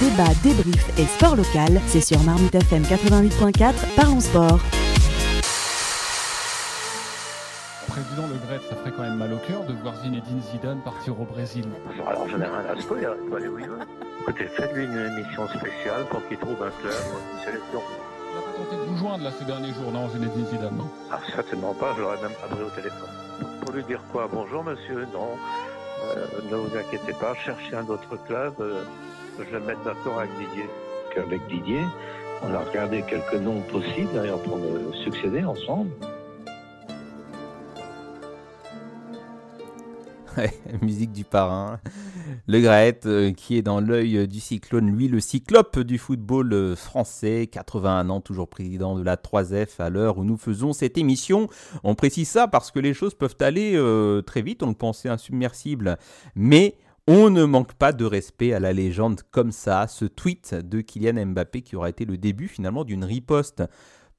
Débat, débrief et sport local, c'est sur Marmite FM 88.4, parlons sport. Président Le Gret, ça ferait quand même mal au cœur de voir Zinedine Zidane partir au Brésil. Alors je n'ai rien à se faire, il peut aller où il veut. Écoutez, faites-lui une émission spéciale pour qu'il trouve un club, une sélection. Il a pas tenté de vous joindre là ces derniers jours, non, Zinedine Zidane, non? Ah, certainement pas, je l'aurais même pas pris au téléphone. Pour lui dire quoi? Bonjour monsieur, non, euh, ne vous inquiétez pas, cherchez un autre club, euh, je vais me mettre d'accord avec Didier. Avec Didier, on a regardé quelques noms possibles d'ailleurs pour me succéder ensemble. Musique du parrain. Le Graët, euh, qui est dans l'œil du cyclone, lui, le cyclope du football euh, français, 81 ans, toujours président de la 3F à l'heure où nous faisons cette émission. On précise ça parce que les choses peuvent aller euh, très vite, on le pensait insubmersible, mais on ne manque pas de respect à la légende comme ça. Ce tweet de Kylian Mbappé qui aura été le début finalement d'une riposte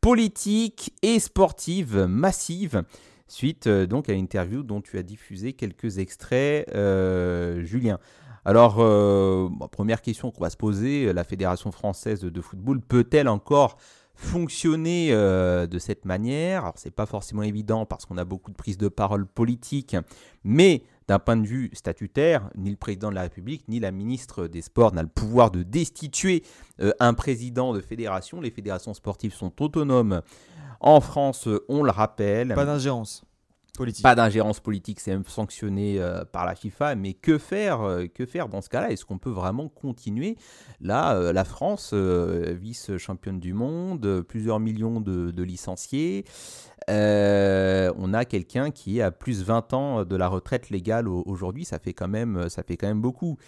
politique et sportive massive suite euh, donc à l'interview dont tu as diffusé quelques extraits, euh, Julien. Alors, euh, première question qu'on va se poser, la Fédération française de football peut-elle encore fonctionner de cette manière? Alors, c'est pas forcément évident parce qu'on a beaucoup de prises de parole politiques, mais d'un point de vue statutaire, ni le président de la République, ni la ministre des Sports n'a le pouvoir de destituer euh, un président de fédération. Les fédérations sportives sont autonomes en France, on le rappelle. Pas d'ingérence Pas d'ingérence politique, c'est même sanctionné euh, par la FIFA. Mais que faire, euh, que faire dans ce cas-là? Est-ce qu'on peut vraiment continuer? Là, euh, la France, vice-championne du monde, plusieurs millions de, licenciés. On a quelqu'un qui est à plus 20 ans de la retraite légale au- aujourd'hui. Ça fait quand même beaucoup.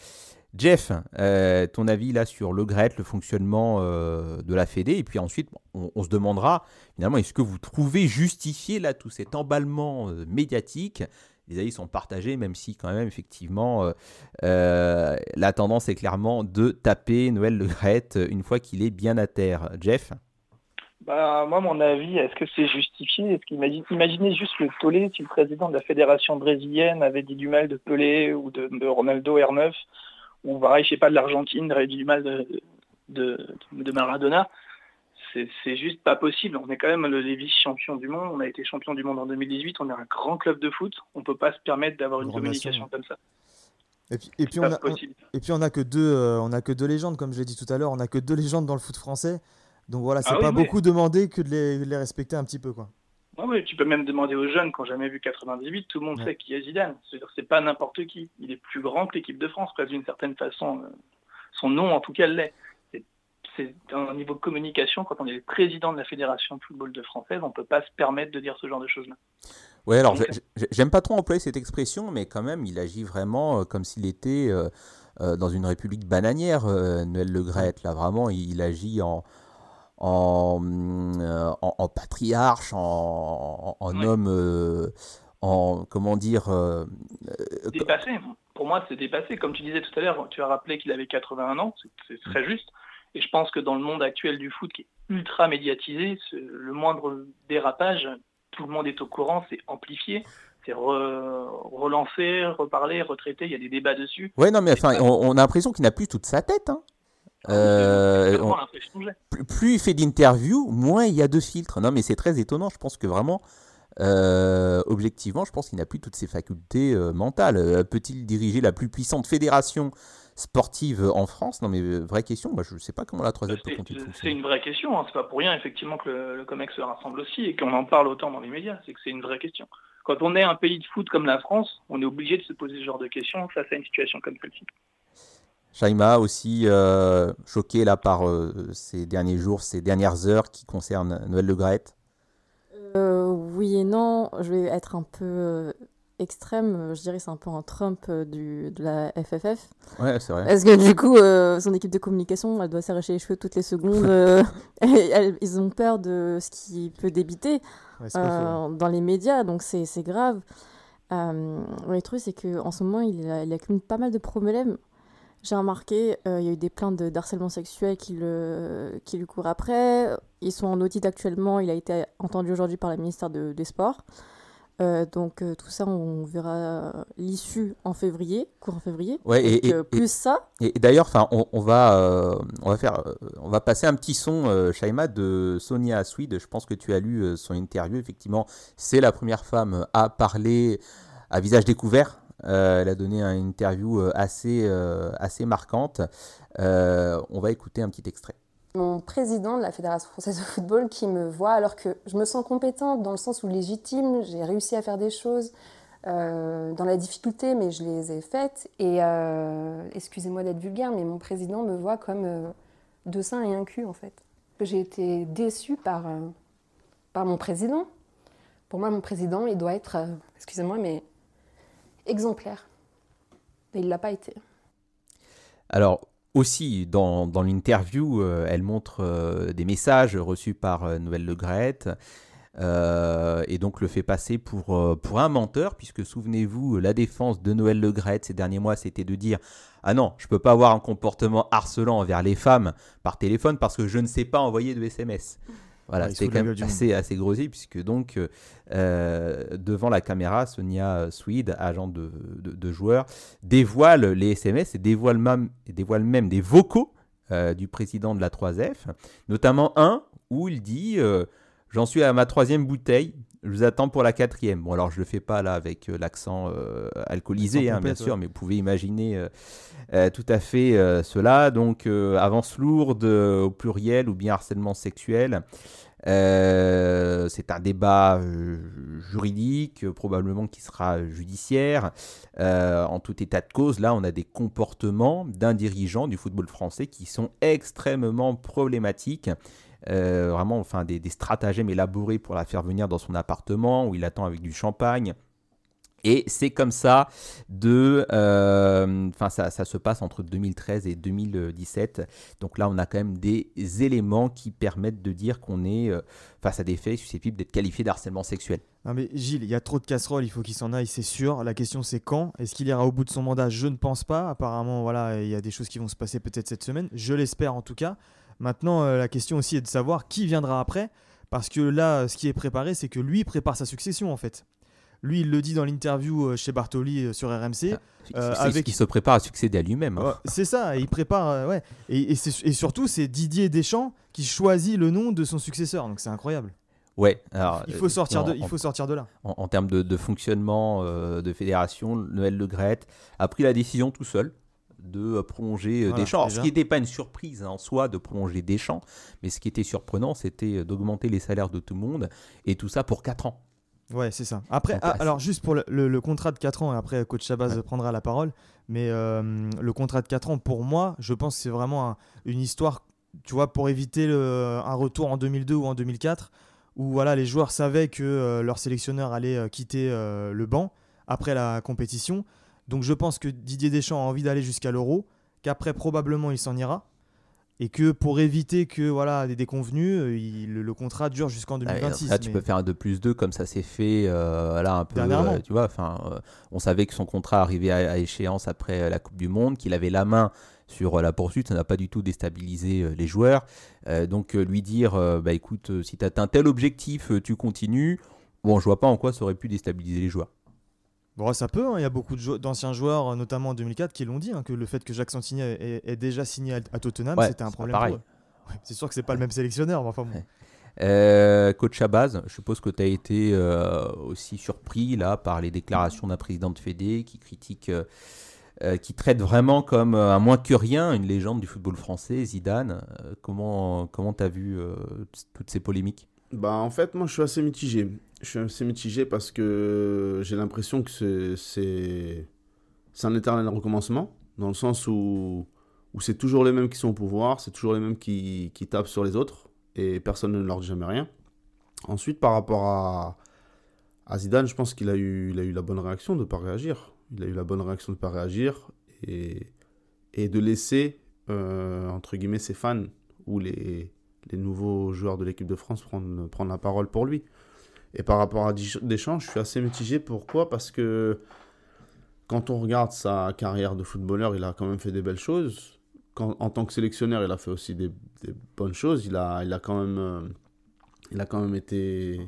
Jeff, euh, ton avis là sur le GRET, le fonctionnement euh, de la Fédé, et puis ensuite on, se demandera finalement est-ce que vous trouvez justifié là tout cet emballement euh, médiatique? Les avis sont partagés, même si quand même effectivement la tendance est clairement de taper Noël Le Gret une fois qu'il est bien à terre. Jeff? Bah, moi, mon avis, est-ce que c'est justifié? Est-ce qu'imagine, imaginez juste le tollé si le président de la fédération brésilienne avait dit du mal de Pelé ou de, de Ronaldo R9, ou pareil, je sais pas, de l'Argentine, du mal de, de, de Maradona. C'est, juste pas possible. On est quand même le, les vice-champions du monde. On a été champion du monde en 2018. On est un grand club de foot. On peut pas se permettre d'avoir une communication comme ça. Et puis, et puis C'est on a, on- et puis on a que deux, euh, on a que deux légendes, comme je l'ai dit tout à l'heure, on a que deux légendes dans le foot français. Donc voilà, c'est Ah oui, pas mais- beaucoup demandé que de les, de les respecter un petit peu, quoi. Ouais, ouais, tu peux même demander aux jeunes qui n'ont jamais vu 98, tout le monde Ouais. sait qui est Zidane. C'est-à-dire c'est pas n'importe qui. Il est plus grand que l'équipe de France, presque d'une certaine façon. Euh, Son nom, en tout cas, l'est. C'est- un niveau de communication, quand on est président de la Fédération de football de française, on peut pas se permettre de dire ce genre de choses-là. Ouais, alors j'aime pas trop employer cette expression, mais quand même, il agit vraiment euh, comme s'il était euh, dans une république bananière, Noël Le Gret. Là, vraiment, il agit en, en, euh, en, en patriarche, en, homme, euh, en comment dire. euh, Dépassé, pour moi, c'est dépassé. Comme tu disais tout à l'heure, tu as rappelé qu'il avait 81 ans, c'est- très juste. Et je pense que dans le monde actuel du foot qui est ultra médiatisé, le moindre dérapage, tout le monde est au courant, c'est amplifié, c'est re- relancé, reparlé, retraité, il y a des débats dessus. Ouais, non, mais enfin, on a l'impression qu'il n'a plus toute sa tête. hein. Euh, on- que j'ai. plus, il fait d'interviews, moins il y a de filtres. Non, mais c'est très étonnant. Je pense que vraiment, euh, objectivement, je pense qu'il n'a plus toutes ses facultés euh, mentales. Euh, Peut-il diriger la plus puissante fédération sportive en France? Non, mais euh, vraie question. Moi, je ne sais pas comment la 3 peut C'est continuer c'est une vraie question, hein. c'est pas pour rien effectivement que le, le COMEX se rassemble aussi et qu'on en parle autant dans les médias, c'est que c'est une vraie question. Quand on est un pays de foot comme la France, on est obligé de se poser ce genre de questions face à une situation comme celle-ci. Shaima aussi euh, choqué là par euh, ces derniers jours, ces dernières heures qui concernent Noël Le Gret. Euh, oui et non, je vais être un peu euh, extrême, je dirais c'est un peu un Trump du, de la FFF. Ouais, c'est vrai. Parce que du coup, euh, son équipe de communication, elle doit s'arracher les cheveux toutes les secondes. et elle- ils ont peur de ce qui peut débiter Ouais, dans les médias, donc c'est grave. Euh, le truc, c'est qu'en ce moment, il, a- il accumule pas mal de problèmes. J'ai remarqué, euh, il y a eu des plaintes de d'harcèlement sexuel qui, le, qui lui courent après. Ils sont en audit actuellement. Il a été entendu aujourd'hui par le ministère de- des Sports. Euh, donc euh, tout ça, on verra l'issue en février, courant février. Ouais, Donc, et, euh, plus ça, Et d'ailleurs, enfin, on, on va, on va faire, on va passer un petit son, Shaima, de Sonia Swede. Je pense que tu as lu son interview. Effectivement, c'est la première femme à parler à visage découvert. Euh, elle a donné une interview euh, assez, euh, assez marquante. On va écouter un petit extrait. mon président de la Fédération française de football qui me voit alors que je me sens compétente dans le sens où légitime, j'ai réussi à faire des choses dans la difficulté, mais je les ai faites. Et excusez-moi d'être vulgaire, mais mon président me voit comme deux seins et un cul en fait. J'ai été déçue par, par mon président. Pour moi, mon président, il doit être, excusez-moi, mais exemplaire. Et il l'a pas été. Alors, aussi, dans, dans l'interview, euh, elle montre euh, des messages reçus par euh, Noël Le Graët, euh, et donc le fait passer pour, pour un menteur, puisque souvenez-vous, la défense de Noël Le Graët ces derniers mois, c'était de dire Ah non, je peux pas avoir un comportement harcelant envers les femmes par téléphone parce que je ne sais pas envoyer de SMS. Voilà, Ouais, c'est quand même assez, assez puisque donc, euh, euh, devant la caméra, Sonia Swede, agent de, de, de joueur, dévoile les SMS et dévoile même, et dévoile même des vocaux euh, du président de la 3F, notamment un où il dit euh, J'en suis à ma troisième bouteille, je vous attends pour la quatrième. Bon, alors je le fais pas là avec euh, l'accent euh, alcoolisé, hein, bien sûr, ouais. mais vous pouvez imaginer euh, tout à fait cela. Donc, avance lourde au pluriel ou bien harcèlement sexuel. Euh, c'est un débat euh, juridique, euh, probablement qui sera judiciaire. En tout état de cause, là, on a des comportements d'un dirigeant du football français qui sont extrêmement problématiques. Euh, vraiment, enfin, des, stratagèmes élaborés pour la faire venir dans son appartement où il attend avec du champagne. Et c'est comme ça de, euh, enfin ça, ça se passe entre 2013 et 2017. Donc là, on a quand même des éléments qui permettent de dire qu'on est euh, face à des faits susceptibles d'être qualifiés d'harcèlement sexuel. Non mais Gilles, il y a trop de casseroles, il faut qu'il s'en aille, c'est sûr. La question c'est quand? Est-ce qu'il ira au bout de son mandat? Je ne pense pas. Apparemment, voilà, il y a des choses qui vont se passer peut-être cette semaine. Je l'espère en tout cas. Maintenant, euh, la question aussi est de savoir qui viendra après. Parce que là, ce qui est préparé, c'est que lui prépare sa succession en fait. Lui, il le dit dans l'interview euh, chez Bartoli euh, sur RMC. Euh, C'est avec- qui se prépare à succéder à lui-même. hein. Ouais, c'est ça, il prépare, euh, ouais. Et, et c'est- et surtout, c'est Didier Deschamps qui choisit le nom de son successeur. Donc c'est incroyable. Ouais, alors, Il faut euh, sortir de, en- il faut sortir de là. en, en termes de, de fonctionnement euh, de fédération, Noël Le Graët a pris la décision tout seul de euh, prolonger euh, Voilà, Deschamps. Alors, ce qui n'était pas une surprise hein, en soi de prolonger Deschamps, mais ce qui était surprenant, c'était euh, d'augmenter les salaires de tout le monde, et tout ça pour 4 ans. Ouais, c'est ça. Après, ah, alors juste pour le, le- le contrat de 4 ans, et après coach Chabaz Ouais. prendra la parole, mais euh, le contrat de 4 ans, pour moi, je pense que c'est vraiment un- une histoire, tu vois, pour éviter le- un retour en 2002 ou en 2004, où voilà, les joueurs savaient que euh, leur sélectionneur allait euh, quitter le banc après la compétition. Donc je pense que Didier Deschamps a envie d'aller jusqu'à l'euro, qu'après probablement il s'en ira. Et que pour éviter que voilà des déconvenus, euh, il- le, le contrat dure jusqu'en Ah, et 2026. Là, tu mais- peux faire un 2 plus 2 comme ça s'est fait euh, là un peu. Euh, tu vois, enfin, euh, on savait que son contrat arrivait à, à échéance après la Coupe du Monde, qu'il avait la main sur la poursuite, ça n'a pas du tout déstabilisé les joueurs. Donc lui dire, bah écoute, si tu atteint tel objectif, tu continues. Bon, je vois pas en quoi ça aurait pu déstabiliser les joueurs. Bon, ça peut, hein. il y a beaucoup d'anciens joueurs, euh, notamment en 2004, qui l'ont dit, hein, que le fait que Jacques Santini ait, ait déjà signé à, à Tottenham, Ouais, c'était un problème pareil. pour eux. Ouais, c'est sûr que c'est pas le même sélectionneur, mais enfin bon. Euh, coach Chabaz, je suppose que tu as été euh, aussi surpris là par les déclarations d'un président de Fédé qui critique, euh, qui traite vraiment comme un moins que rien une légende du football français, Zidane. Euh, comment comment t'as vu euh, toutes ces polémiques? Bah, en fait, moi, je suis assez mitigé. Je suis assez mitigé parce que j'ai l'impression que c'est- un éternel recommencement, dans le sens où, c'est toujours les mêmes qui sont au pouvoir, c'est toujours les mêmes qui, tapent sur les autres, et personne ne leur dit jamais rien. Ensuite, par rapport à, Zidane, je pense qu'il a eu, la bonne réaction de ne pas réagir. Il a eu la bonne réaction de ne pas réagir et, de laisser, euh, entre guillemets, ses fans ou les, nouveaux joueurs de l'équipe de France prendre la parole pour lui. Et par rapport à Deschamps, je suis assez mitigé. Pourquoi? Parce que quand on regarde sa carrière de footballeur, il a quand même fait des belles choses. En tant que sélectionneur, il a fait aussi des, bonnes choses. Il a, il a, quand, même, euh, il a quand même été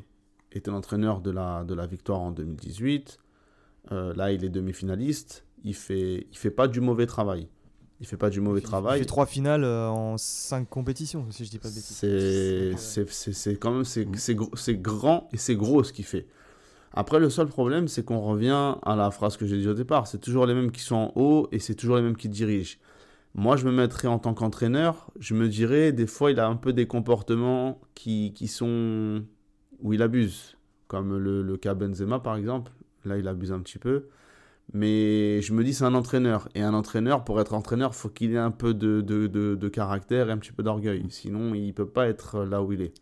était l'entraîneur de la, de la victoire en 2018. Euh, là, il est demi-finaliste. Il fait, il fait pas du mauvais travail. Il fait pas du mauvais Il travail. fait trois finales euh, en cinq compétitions, si je dis pas de bêtises. C'est c'est- c'est- c'est quand même c'est c'est gros- c'est grand et c'est gros ce qu'il fait. Après, le seul problème, c'est qu'on revient à la phrase que j'ai dit au départ. C'est toujours les mêmes qui sont en haut et c'est toujours les mêmes qui dirigent. Moi, je me mettrais en tant qu'entraîneur, je me dirais, des fois, il a un peu des comportements qui, qui sont. où il abuse. Comme le, le cas Benzema, par exemple. Là, il abuse un petit peu. Mais je me dis, c'est un entraîneur. Et un entraîneur, pour être entraîneur, faut qu'il ait un peu de, de, de, caractère et un petit peu d'orgueil. Sinon, il peut pas être là où il est.